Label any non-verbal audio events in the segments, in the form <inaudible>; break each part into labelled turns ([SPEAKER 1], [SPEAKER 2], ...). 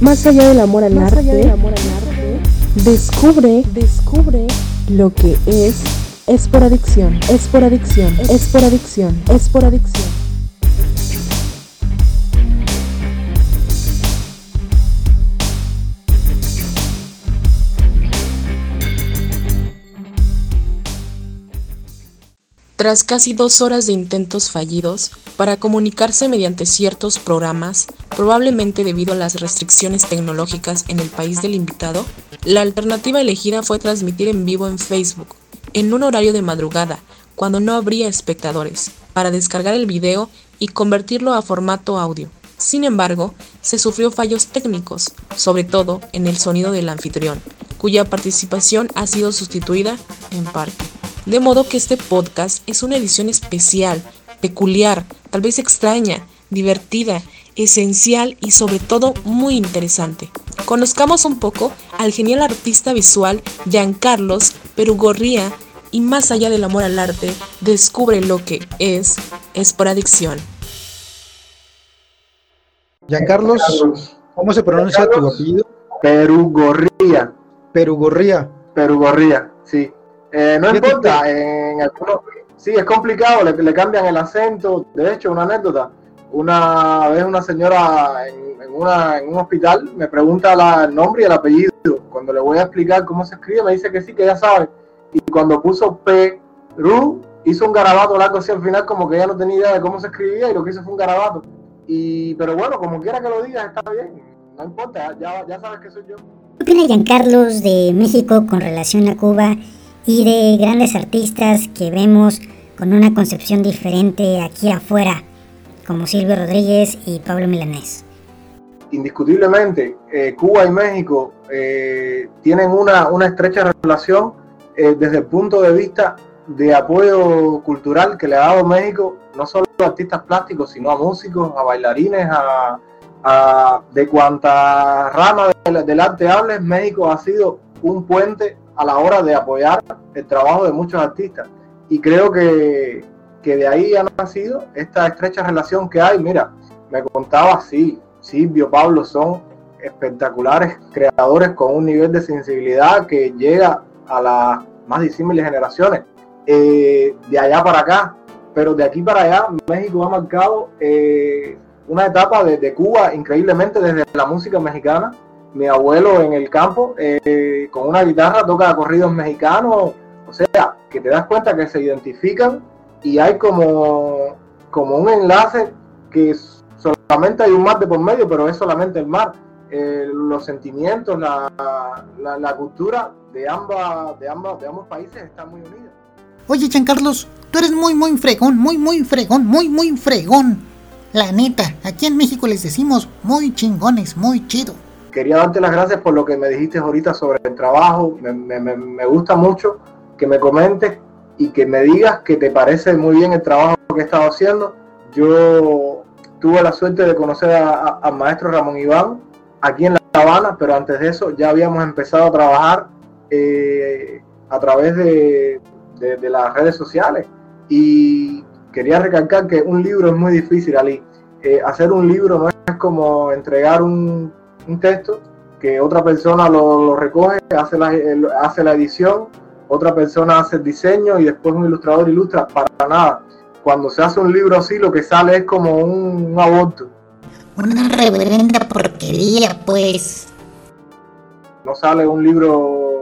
[SPEAKER 1] Más allá del amor al, arte, descubre, descubre lo que es es por adicción, es por adicción, es por adicción, es por adicción. Tras casi dos horas de intentos fallidos para comunicarse mediante ciertos programas, probablemente debido a las restricciones tecnológicas en el país del invitado, la alternativa elegida fue transmitir en vivo en Facebook, en un horario de madrugada, cuando no habría espectadores, para descargar el video y convertirlo a formato audio. Sin embargo, se sufrió fallos técnicos, sobre todo en el sonido del anfitrión, cuya participación ha sido sustituida en parte. De modo que este podcast es una edición especial, peculiar, tal vez extraña, divertida, esencial y sobre todo muy interesante. Conozcamos un poco al genial artista visual Giancarlos Perugorría y más allá del amor al arte, descubre lo que es, es por adicción.
[SPEAKER 2] Giancarlos, ¿cómo se pronuncia tu apellido?
[SPEAKER 3] Perugorría.
[SPEAKER 2] Perugorría.
[SPEAKER 3] Perugorría, sí. Eh, no importa, en algunos, sí, es complicado, le, cambian el acento. De hecho, una anécdota, una vez una señora en, un hospital me pregunta el nombre y el apellido. Cuando le voy a explicar cómo se escribe, me dice que sí, que ya sabe. Y cuando puso Perú, hizo un garabato largo así al final, como que ella no tenía idea de cómo se escribía y lo que hizo fue un garabato. Y, pero bueno, como quiera que lo digas, está bien, no importa, ya, ya sabes que soy yo.
[SPEAKER 4] ¿Qué opina Giancarlos de México con relación a Cuba y de grandes artistas que vemos con una concepción diferente aquí afuera, como Silvio Rodríguez y Pablo Milanés.
[SPEAKER 3] Indiscutiblemente, eh, Cuba y México eh, tienen una, una, estrecha relación eh, desde el punto de vista de apoyo cultural que le ha dado México, no solo a artistas plásticos, sino a músicos, a bailarines, a, de cuanta rama del, del arte hables, México ha sido un puente a la hora de apoyar el trabajo de muchos artistas. Y creo que, de ahí ha nacido esta estrecha relación que hay. Mira, me contaba, sí, Silvio, Pablo son espectaculares creadores con un nivel de sensibilidad que llega a las más disímiles generaciones. Eh, de allá para acá, pero de aquí para allá, México ha marcado eh, una etapa desde Cuba, increíblemente desde la música mexicana, mi abuelo en el campo eh, con una guitarra toca corridos mexicanos, o sea, que te das cuenta que se identifican y hay como, como un enlace que solamente hay un mar de por medio, pero es solamente el mar. Eh, los sentimientos, la, la, cultura de, ambas, de, ambos países están muy unidos.
[SPEAKER 5] Oye, Giancarlos, tú eres muy, muy fregón, muy, muy fregón, muy, muy fregón. La neta, aquí en México les decimos muy chingones, muy chido
[SPEAKER 3] quería darte las gracias por lo que me dijiste ahorita sobre el trabajo. Me, gusta mucho que me comentes y que me digas que te parece muy bien el trabajo que he estado haciendo. Yo tuve la suerte de conocer al maestro Ramón Iván aquí en La Habana, pero antes de eso ya habíamos empezado a trabajar eh, a través de, las redes sociales. Y quería recalcar que un libro es muy difícil, Ali. Eh, hacer un libro no es como entregar un un texto que otra persona lo, recoge, hace la, hace la edición, otra persona hace el diseño y después un ilustrador ilustra para nada. Cuando se hace un libro así, lo que sale es como un, aborto.
[SPEAKER 4] Una reverenda porquería, pues.
[SPEAKER 3] No sale un libro,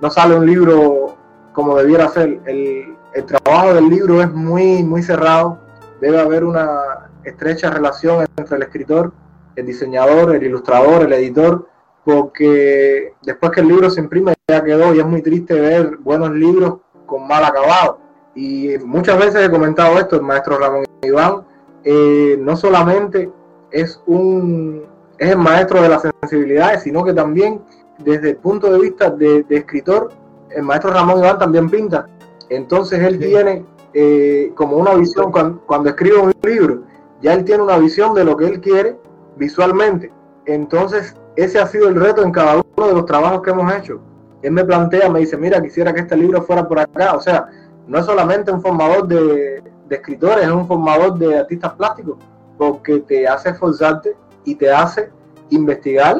[SPEAKER 3] no sale un libro como debiera ser. El, el trabajo del libro es muy, muy cerrado. Debe haber una estrecha relación entre el escritor el diseñador, el ilustrador, el editor, porque después que el libro se imprime ya quedó y es muy triste ver buenos libros con mal acabado. Y muchas veces he comentado esto, el maestro Ramón Iván eh, no solamente es un es el maestro de las sensibilidades, sino que también desde el punto de vista de, escritor, el maestro Ramón Iván también pinta. Entonces él tiene eh, como una visión, cuando, cuando escribe un libro, ya él tiene una visión de lo que él quiere visualmente. Entonces, ese ha sido el reto en cada uno de los trabajos que hemos hecho. Él me plantea, me dice, mira, quisiera que este libro fuera por acá. O sea, no es solamente un formador de, escritores, es un formador de artistas plásticos, porque te hace esforzarte y te hace investigar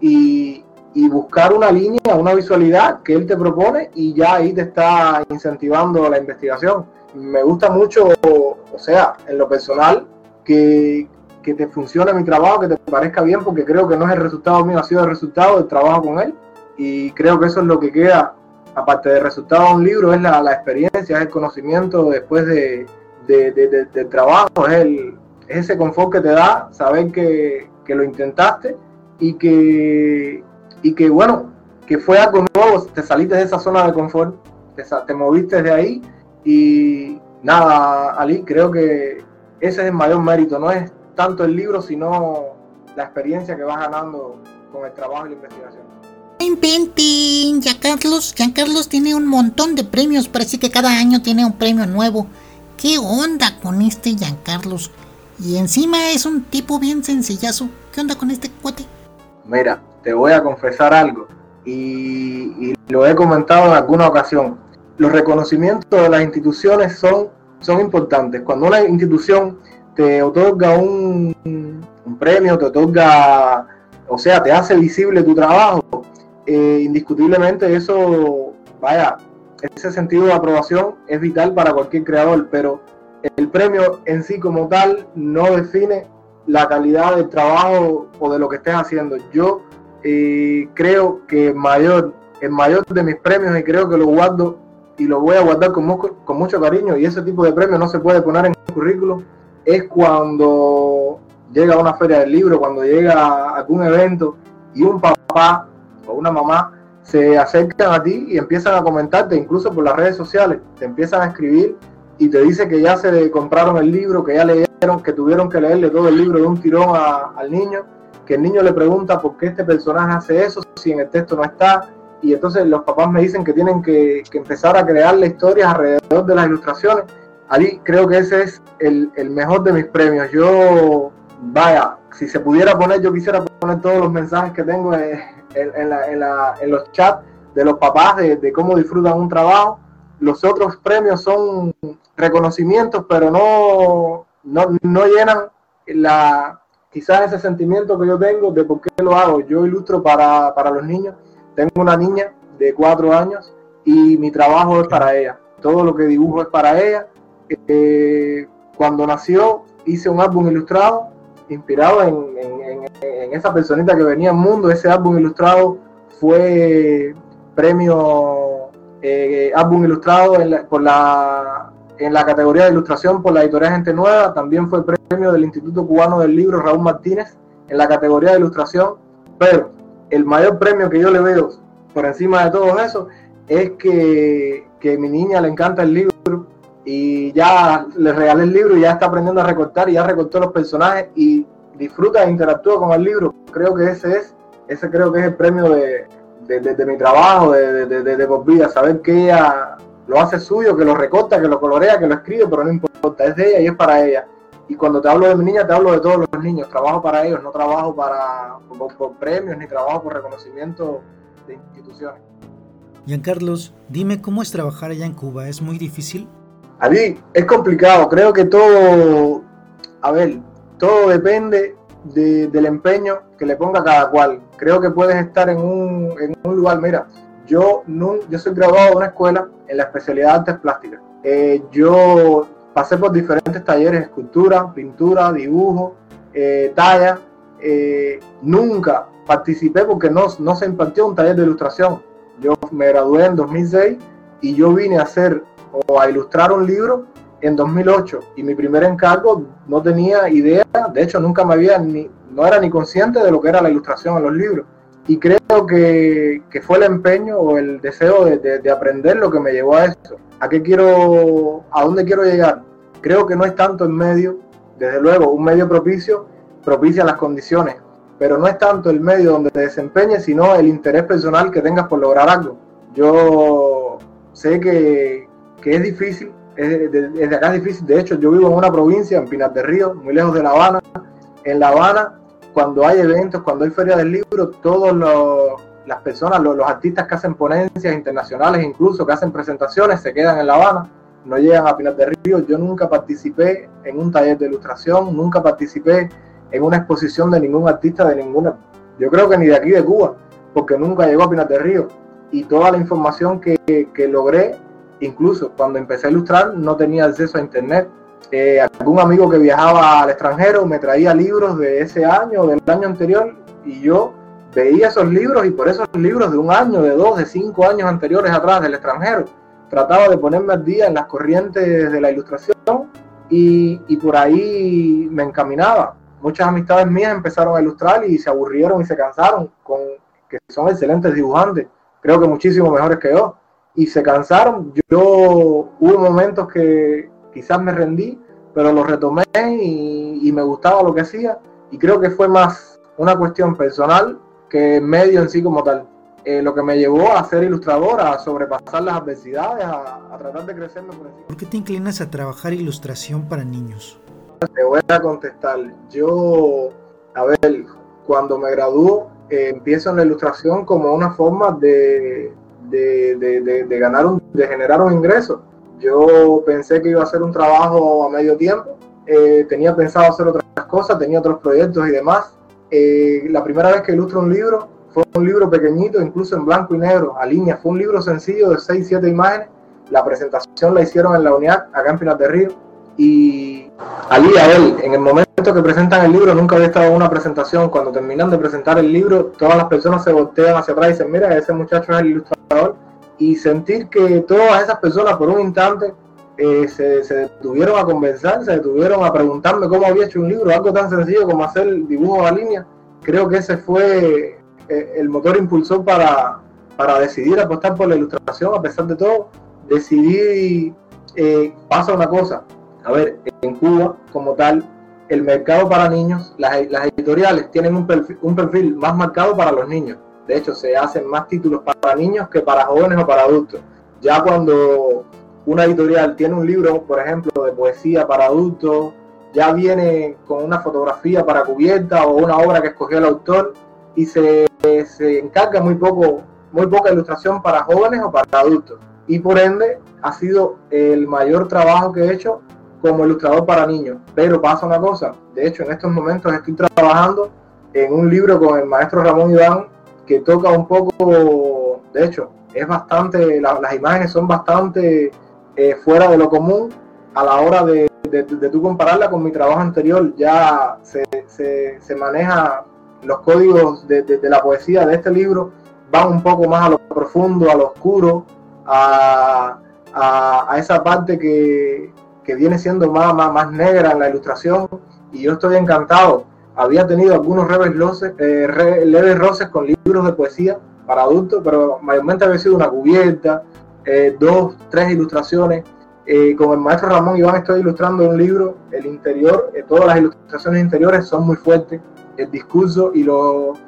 [SPEAKER 3] y, y buscar una línea, una visualidad que él te propone y ya ahí te está incentivando la investigación. Me gusta mucho, o sea, en lo personal, que, que te funcione mi trabajo, que te parezca bien, porque creo que no es el resultado mío, ha sido el resultado del trabajo con él. Y creo que eso es lo que queda, aparte del resultado de un libro, es la, la experiencia, es el conocimiento después de, de, de, del trabajo, es, el, es ese confort que te da saber que, que lo intentaste y que, y que, bueno, que fue algo nuevo, te saliste de esa zona de confort, te, te moviste de ahí y nada, Ali, creo que ese es el mayor mérito, no es tanto el libro, sino la experiencia que vas ganando con el trabajo y la investigación.
[SPEAKER 5] Inventen, Carlos, Carlos tiene un montón de premios, parece que cada año tiene un premio nuevo. ¿Qué onda con este Giancarlos? Y encima es un tipo bien sencillazo. ¿Qué onda con este cuate?
[SPEAKER 3] Mira, te voy a confesar algo. Y, y lo he comentado en alguna ocasión. Los reconocimientos de las instituciones son, son importantes. Cuando una institución te otorga un, premio, te otorga, o sea, te hace visible tu trabajo, eh, indiscutiblemente eso, vaya, ese sentido de aprobación es vital para cualquier creador, pero el premio en sí como tal no define la calidad del trabajo o de lo que estés haciendo. Yo eh, creo que mayor, el mayor de mis premios, y creo que lo guardo y lo voy a guardar con, con mucho cariño, y ese tipo de premio no se puede poner en el currículum, es cuando llega una feria del libro, cuando llega algún evento y un papá o una mamá se acercan a ti y empiezan a comentarte, incluso por las redes sociales, te empiezan a escribir y te dice que ya se compraron el libro, que ya leyeron, que tuvieron que leerle todo el libro de un tirón al niño, que el niño le pregunta por qué este personaje hace eso si en el texto no está, y entonces los papás me dicen que tienen que, que empezar a crearle historias alrededor de las ilustraciones. Ali, creo que ese es el, el mejor de mis premios. Yo, vaya, si se pudiera poner, yo quisiera poner todos los mensajes que tengo en, en, la, en, la, en los chats de los papás de, de, cómo disfrutan un trabajo. Los otros premios son reconocimientos, pero no, no, no llenan la, quizás ese sentimiento que yo tengo de por qué lo hago. Yo ilustro para, para los niños. Tengo una niña de cuatro años y mi trabajo es para ella. Todo lo que dibujo es para ella. Eh, cuando nació hice un álbum ilustrado inspirado en, esa personita que venía al mundo. Ese álbum ilustrado fue premio eh, álbum ilustrado en la, categoría de ilustración por la editorial Gente Nueva. También fue premio del Instituto Cubano del Libro Raúl Martínez en la categoría de ilustración. Pero el mayor premio que yo le veo por encima de todo eso es que, mi niña le encanta el libro y ya le regalé el libro y ya está aprendiendo a recortar y ya recortó los personajes y disfruta e interactúa con el libro. Creo que ese es, ese creo que es el premio de, de, de, mi trabajo, de, de, de, por vida, saber que ella lo hace suyo, que lo recorta, que lo colorea, que lo escribe, pero no importa, es de ella y es para ella. Y cuando te hablo de mi niña, te hablo de todos los niños, trabajo para ellos, no trabajo para, por, por premios ni trabajo por reconocimiento de instituciones.
[SPEAKER 2] Giancarlos, dime cómo es trabajar allá en Cuba, ¿es muy difícil?
[SPEAKER 3] Ali, es complicado, creo que todo, a ver, todo depende de, del empeño que le ponga cada cual. Creo que puedes estar en un, en un lugar, mira, yo, no, yo soy graduado de una escuela en la especialidad de artes plásticas. Eh, yo pasé por diferentes talleres, escultura, pintura, dibujo, eh, talla. Eh, nunca participé porque no, no se impartió un taller de ilustración. Yo me gradué en 2006 y yo vine a hacer o a ilustrar un libro en 2008 y mi primer encargo no tenía idea, de hecho nunca me había ni, no era ni consciente de lo que era la ilustración en los libros. Y creo que, que fue el empeño o el deseo de, de, de, aprender lo que me llevó a eso. ¿A qué quiero, a dónde quiero llegar? Creo que no es tanto el medio, desde luego, un medio propicio propicia las condiciones, pero no es tanto el medio donde te desempeñes, sino el interés personal que tengas por lograr algo. Yo sé que, que es difícil, es, desde acá es difícil. De hecho, yo vivo en una provincia, en Pinar del Río, muy lejos de La Habana. En La Habana, cuando hay eventos, cuando hay feria del libro, todas las personas, los, los, artistas que hacen ponencias internacionales, incluso que hacen presentaciones, se quedan en La Habana, no llegan a Pinar del Río. Yo nunca participé en un taller de ilustración, nunca participé en una exposición de ningún artista de ninguna yo creo que ni de aquí de Cuba, porque nunca llegó a Pinar del Río. Y toda la información que, que logré, incluso cuando empecé a ilustrar, no tenía acceso a internet. Eh, algún amigo que viajaba al extranjero me traía libros de ese año o del año anterior y yo veía esos libros y por esos libros de un año, de dos, de cinco años anteriores atrás del extranjero, trataba de ponerme al día en las corrientes de la ilustración y, y por ahí me encaminaba. Muchas amistades mías empezaron a ilustrar y se aburrieron y se cansaron, con que son excelentes dibujantes, creo que muchísimo mejores que yo, y se cansaron. Yo hubo momentos que quizás me rendí, pero lo retomé y, me gustaba lo que hacía y creo que fue más una cuestión personal que medio en sí como tal. Eh, lo que me llevó a ser ilustrador, a sobrepasar las adversidades, a, tratar de crecerme por encima.
[SPEAKER 2] ¿Por qué te inclinas a trabajar ilustración para niños?
[SPEAKER 3] Te voy a contestar. Yo, a ver, cuando me graduó, eh, empiezo en la ilustración como una forma de, de, de, de, ganar un, de generar un ingreso. Yo pensé que iba a hacer un trabajo a medio tiempo, eh, tenía pensado hacer otras cosas, tenía otros proyectos y demás. Eh, la primera vez que ilustro un libro fue un libro pequeñito, incluso en blanco y negro, a línea. Fue un libro sencillo de 6, 7 imágenes. La presentación la hicieron en la unidad, acá en Pinar de Río. Y allí a él, en el momento que presentan el libro, nunca había estado en una presentación. Cuando terminan de presentar el libro, todas las personas se voltean hacia atrás y dicen, mira, ese muchacho es el ilustrador y sentir que todas esas personas por un instante eh, se, detuvieron a conversar, se detuvieron a preguntarme cómo había hecho un libro, algo tan sencillo como hacer el dibujo a línea. Creo que ese fue eh, el motor impulsor para, para decidir apostar por la ilustración, a pesar de todo. Decidí, eh, pasa una cosa, a ver, en Cuba como tal, el mercado para niños, las, editoriales tienen un perfil, un perfil más marcado para los niños de hecho, se hacen más títulos para niños que para jóvenes o para adultos. Ya cuando una editorial tiene un libro, por ejemplo, de poesía para adultos, ya viene con una fotografía para cubierta o una obra que escogió el autor y se, se encarga muy poco, muy poca ilustración para jóvenes o para adultos. Y por ende ha sido el mayor trabajo que he hecho como ilustrador para niños. Pero pasa una cosa, de hecho en estos momentos estoy trabajando en un libro con el maestro Ramón Iván que toca un poco, de hecho, es bastante, las imágenes son bastante eh, fuera de lo común a la hora de, de, tú compararla con mi trabajo anterior. Ya se, se, maneja los códigos de, de, la poesía de este libro, van un poco más a lo profundo, a lo oscuro, a, a, esa parte que, que viene siendo más, más, más negra en la ilustración y yo estoy encantado había tenido algunos eh, leves roces con libros de poesía para adultos, pero mayormente había sido una cubierta, eh, dos, tres ilustraciones. Eh, con el maestro Ramón Iván estoy ilustrando un libro, el interior, todas las ilustraciones interiores son muy fuertes, el discurso y los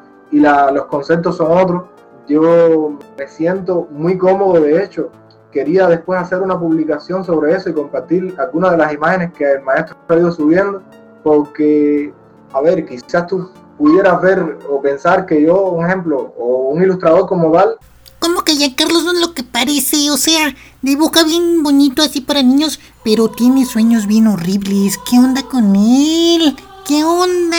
[SPEAKER 3] conceptos son otros. Yo me siento muy cómodo, de hecho, quería después hacer una publicación sobre eso y compartir algunas de las imágenes que el maestro ha ido subiendo, porque a ver, quizás tú pudieras ver o pensar que yo, un ejemplo, o un ilustrador como Val.
[SPEAKER 5] ¿Cómo que ya Carlos no es lo que parece? O sea, dibuja bien bonito así para niños, pero tiene sueños bien horribles. ¿Qué onda con él? ¿Qué onda?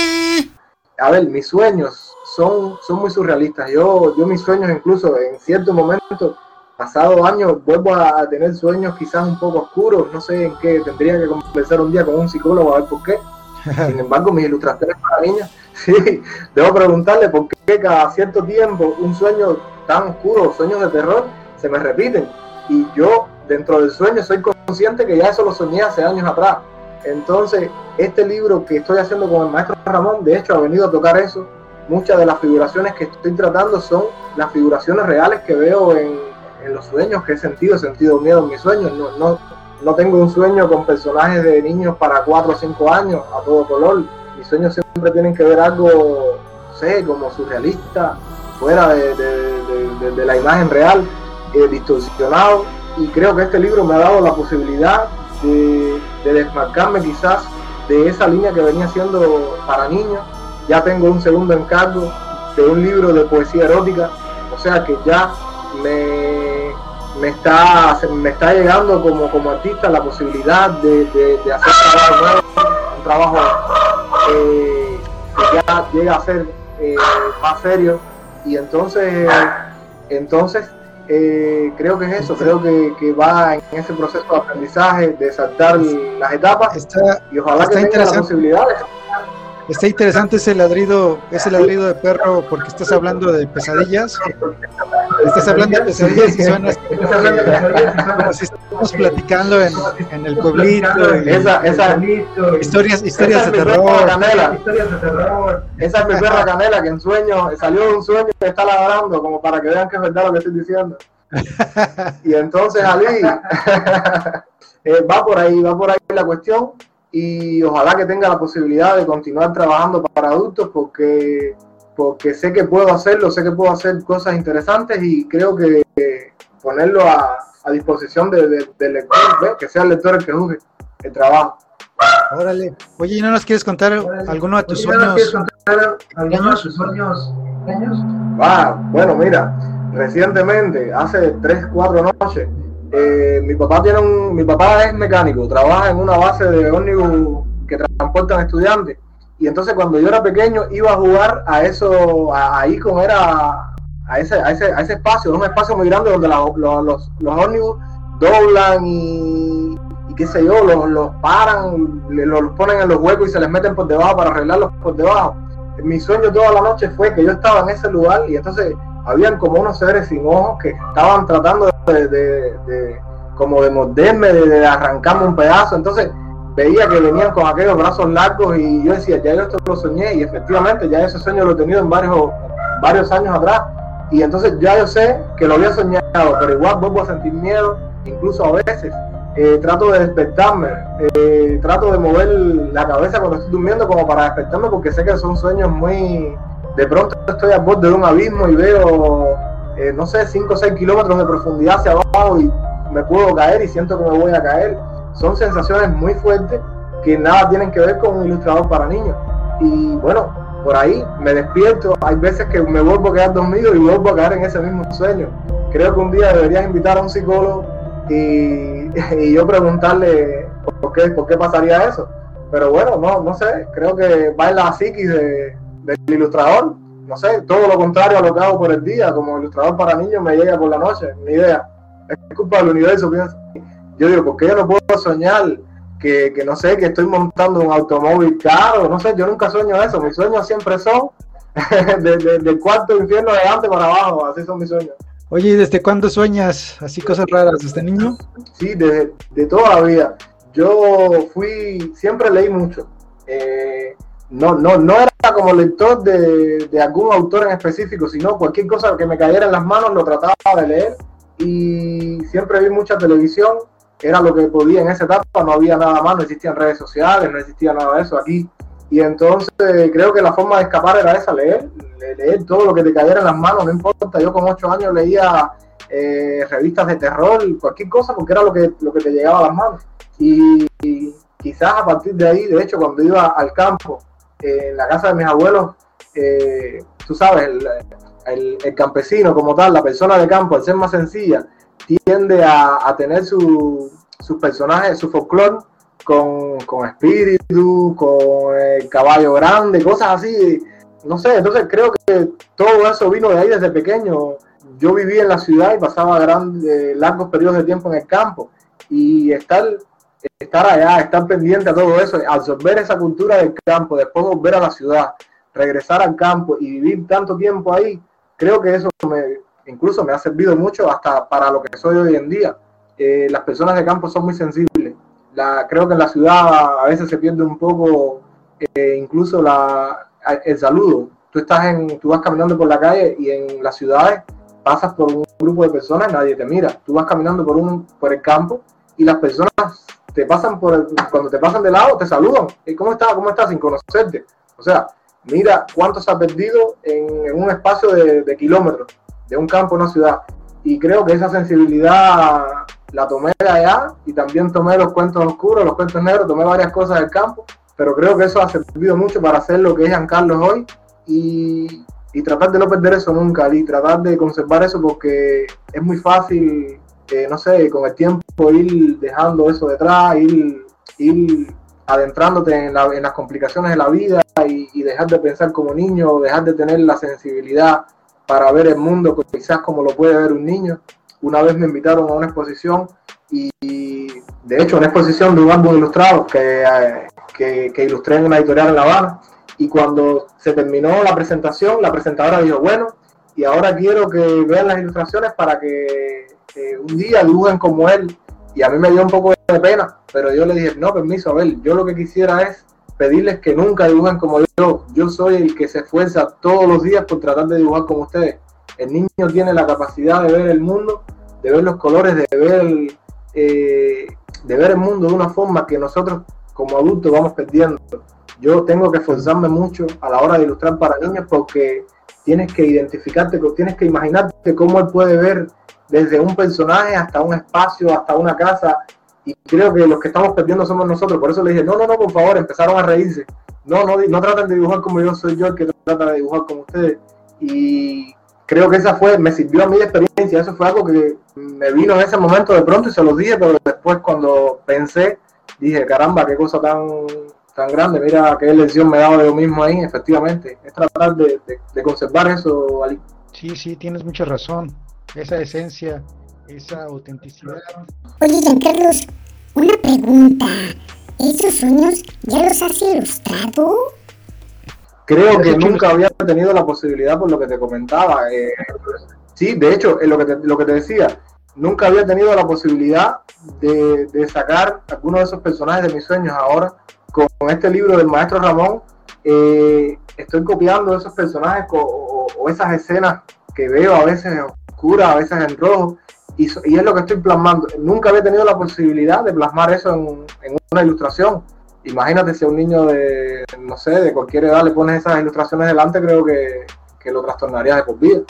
[SPEAKER 3] A ver, mis sueños son, son muy surrealistas. Yo, yo mis sueños incluso en cierto momento, pasado años, vuelvo a tener sueños quizás un poco oscuros. No sé en qué, tendría que conversar un día con un psicólogo a ver por qué sin <laughs> embargo, mis ilustraciones para niños, <laughs> sí, debo preguntarle por qué cada cierto tiempo un sueño tan oscuro, sueños de terror, se me repiten. Y yo, dentro del sueño, soy consciente que ya eso lo soñé hace años atrás. Entonces, este libro que estoy haciendo con el maestro Ramón, de hecho, ha venido a tocar eso. Muchas de las figuraciones que estoy tratando son las figuraciones reales que veo en, en los sueños que he sentido, he sentido miedo en mis sueños. No, no, no tengo un sueño con personajes de niños para 4 o 5 años a todo color. Mis sueños siempre tienen que ver algo, no sé, como surrealista, fuera de, la imagen real, eh, distorsionado. Y creo que este libro me ha dado la posibilidad de, desmarcarme quizás de esa línea que venía siendo para niños. Ya tengo un segundo encargo de un libro de poesía erótica, o sea que ya me me está, me está llegando como, como artista la posibilidad de, de, hacer trabajo nuevo, un trabajo eh, que ya llega a ser eh, más serio. Y entonces, entonces eh, creo que es eso, creo que, que, va en ese proceso de aprendizaje, de saltar las etapas y ojalá que tenga las posibilidades.
[SPEAKER 2] Está interesante ese ladrido, ese ladrido de perro porque estás hablando de pesadillas. Estás hablando de pesadillas y suenas como si estamos platicando en, en el pueblito.
[SPEAKER 3] esa, esa,
[SPEAKER 2] historias, historias de terror.
[SPEAKER 3] Canela. Esa es mi perra canela que en sueño, salió de un sueño y está ladrando como para que vean que es verdad lo que estoy diciendo. <laughs> y entonces Ali <laughs> eh, va por ahí, va por ahí la cuestión y ojalá que tenga la posibilidad de continuar trabajando para adultos porque, porque sé que puedo hacerlo, sé que puedo hacer cosas interesantes y creo que ponerlo a, a disposición del de, lector, que sea el lector el que juzgue el trabajo.
[SPEAKER 2] Órale. Oye, ¿y no nos quieres contar alguno de tus sueños?
[SPEAKER 3] ¿Alguno de tus sueños? Ah, bueno, mira, recientemente, hace 3, 4 noches, eh, mi papá tiene un, mi papá es mecánico, trabaja en una base de ómnibus que transportan estudiantes. Y entonces cuando yo era pequeño iba a jugar a eso, ahí como era a ese, a ese, a ese espacio, un espacio muy grande donde los, los, los ómnibus doblan y, qué sé yo, los, los paran, los ponen en los huecos y se les meten por debajo para arreglarlos por debajo. Mi sueño toda la noche fue que yo estaba en ese lugar y entonces habían como unos seres sin ojos que estaban tratando de, como de morderme, de, arrancarme un pedazo. Entonces veía que venían con aquellos brazos largos y yo decía, ya yo esto lo soñé y efectivamente ya ese sueño lo he tenido en varios, varios años atrás. Y entonces ya yo sé que lo había soñado, pero igual vuelvo a sentir miedo, incluso a veces. Eh, trato de despertarme, eh, trato de mover la cabeza cuando estoy durmiendo como para despertarme porque sé que son sueños muy... De pronto estoy al borde de un abismo y veo eh, no sé, 5 o 6 kilómetros de profundidad hacia abajo y me puedo caer y siento que me voy a caer. Son sensaciones muy fuertes que nada tienen que ver con un ilustrador para niños. Y bueno, por ahí me despierto, hay veces que me vuelvo a quedar dormido y vuelvo a caer en ese mismo sueño. Creo que un día deberías invitar a un psicólogo y, <laughs> yo preguntarle por qué, por qué pasaría eso. Pero bueno, no, no sé, creo que va en la psiquis del ilustrador no sé, todo lo contrario a lo que hago por el día, como ilustrador para niños me llega por la noche, ni idea. Es culpa del universo, pienso. Yo digo, ¿por qué yo no puedo soñar que, que, no sé, que estoy montando un automóvil caro? No sé, yo nunca sueño eso. Mis sueños siempre son <laughs> del cuarto infierno de adelante para abajo, así son mis sueños.
[SPEAKER 2] Oye, ¿y desde cuándo sueñas así cosas raras? ¿Desde niño?
[SPEAKER 3] Sí, desde de toda la vida. Yo fui, siempre leí mucho. Eh, no, no, no era como lector de, de, algún autor en específico, sino cualquier cosa que me cayera en las manos lo trataba de leer y siempre vi mucha televisión, era lo que podía en esa etapa, no había nada más, no existían redes sociales, no existía nada de eso aquí. Y entonces creo que la forma de escapar era esa, leer, leer todo lo que te cayera en las manos, no importa, yo con ocho años leía eh, revistas de terror, cualquier cosa, porque era lo que, lo que te llegaba a las manos. Y, y quizás a partir de ahí, de hecho, cuando iba al campo, en la casa de mis abuelos, eh, tú sabes, el, campesino como tal, la persona de campo, al ser más sencilla, tiende a, tener sus personajes, su folclore con, con espíritu, con el caballo grande, cosas así. No sé, entonces creo que todo eso vino de ahí desde pequeño. Yo vivía en la ciudad y pasaba grandes, largos periodos de tiempo en el campo. Y estar estar allá, estar pendiente a todo eso, absorber esa cultura del campo, después volver a la ciudad, regresar al campo y vivir tanto tiempo ahí, creo que eso me, incluso me ha servido mucho hasta para lo que soy hoy en día. Eh, las personas de campo son muy sensibles. Creo que en la ciudad a veces se pierde un poco eh, incluso la, el saludo. Tú, estás en, tú vas caminando por la calle y en las ciudades pasas por un grupo de personas, nadie te mira. Tú vas caminando por, un, por el campo y las personas te pasan por cuando te pasan de lado, te saludan. ¿Y cómo estás? ¿Cómo estás? Sin conocerte. O sea, mira cuánto se ha perdido en, un espacio de, kilómetros, de un campo una ciudad. Y creo que esa sensibilidad la tomé de allá y también tomé los cuentos oscuros, los cuentos negros, tomé varias cosas del campo, pero creo que eso ha servido mucho para hacer lo que es Carlos hoy y, y tratar de no perder eso nunca y tratar de conservar eso porque es muy fácil no sé, con el tiempo ir dejando eso detrás, ir, ir adentrándote en, las complicaciones de la vida y, dejar de pensar como niño, dejar de tener la sensibilidad para ver el mundo quizás como lo puede ver un niño. Una vez me invitaron a una exposición y, de hecho, una exposición de un álbum ilustrado que, que, que ilustré en una editorial en La Habana. Y cuando se terminó la presentación, la presentadora dijo, bueno, y ahora quiero que vean las ilustraciones para que un día dibujen como él. Y a mí me dio un poco de pena, pero yo le dije, no, permiso, a ver, yo lo que quisiera es pedirles que nunca dibujen como yo. Yo soy el que se esfuerza todos los días por tratar de dibujar como ustedes. El niño tiene la capacidad de ver el mundo, de ver los colores, de ver, eh, de ver el mundo de una forma que nosotros como adultos vamos perdiendo. Yo tengo que esforzarme mucho a la hora de ilustrar para niños porque tienes que identificarte, tienes que imaginarte cómo él puede ver desde un personaje hasta un espacio, hasta una casa. Y creo que los que estamos perdiendo somos nosotros. Por eso le dije, no, no, no, por favor, empezaron a reírse. No, no, no tratan de dibujar como yo soy yo el que trata de dibujar como ustedes. Y creo que esa fue, me sirvió a mí de experiencia. Eso fue algo que me vino en ese momento de pronto y se los dije, pero después cuando pensé, dije, caramba, qué cosa tan, tan grande, mira qué lección me daba de yo mismo ahí, efectivamente. Es tratar de, de conservar eso, Ali.
[SPEAKER 2] Sí, sí, tienes mucha razón esa esencia, esa autenticidad.
[SPEAKER 4] Oye, Carlos, una pregunta. ¿Esos sueños ya los has ilustrado?
[SPEAKER 3] Creo que nunca había tenido la posibilidad por lo que te comentaba. Eh, sí, de hecho, lo que te, lo que te decía, nunca había tenido la posibilidad de, sacar algunos de esos personajes de mis sueños. Ahora, con este libro del maestro Ramón, eh, estoy copiando esos personajes o, o, esas escenas que veo a veces a veces en rojo, y, y, es lo que estoy plasmando. Nunca había tenido la posibilidad de plasmar eso en, una ilustración. Imagínate si a un niño de, no sé, de cualquier edad le pones esas ilustraciones delante, creo que, que lo trastornaría de por vida.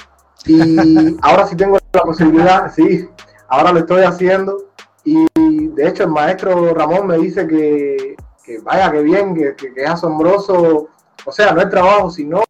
[SPEAKER 3] Y <laughs> ahora sí tengo la posibilidad, sí, ahora lo estoy haciendo. Y de hecho el maestro Ramón me dice que, que vaya, que bien, que, que, es asombroso. O sea, no el trabajo, sino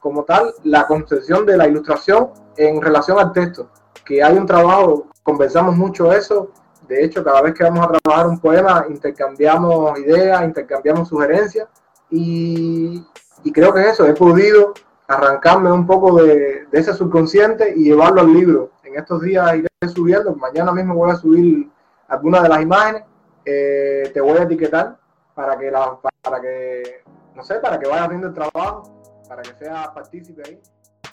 [SPEAKER 3] como tal la concepción de la ilustración en relación al texto, que hay un trabajo, conversamos mucho eso, de hecho cada vez que vamos a trabajar un poema intercambiamos ideas, intercambiamos sugerencias y, creo que eso, he podido arrancarme un poco de, ese subconsciente y llevarlo al libro. En estos días iré subiendo, mañana mismo voy a subir algunas de las imágenes, eh, te voy a etiquetar para que, la, para que, no sé, para que vayas viendo el trabajo, para que sea partícipe ahí.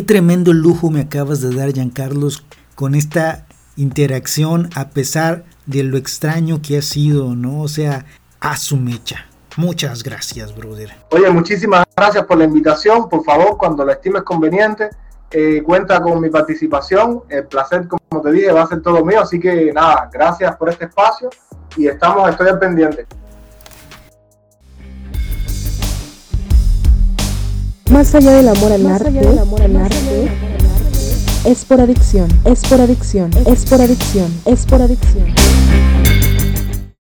[SPEAKER 6] Tremendo lujo me acabas de dar, Giancarlos, con esta interacción a pesar de lo extraño que ha sido, ¿no? O sea, a su mecha. Muchas gracias, brother.
[SPEAKER 3] Oye, muchísimas gracias por la invitación. Por favor, cuando lo estimes conveniente, eh, cuenta con mi participación. El placer, como te dije, va a ser todo mío. Así que nada, gracias por este espacio y estamos, estoy al pendiente.
[SPEAKER 1] Más allá del amor al arte, es por adicción, es por adicción, es por adicción, es por adicción.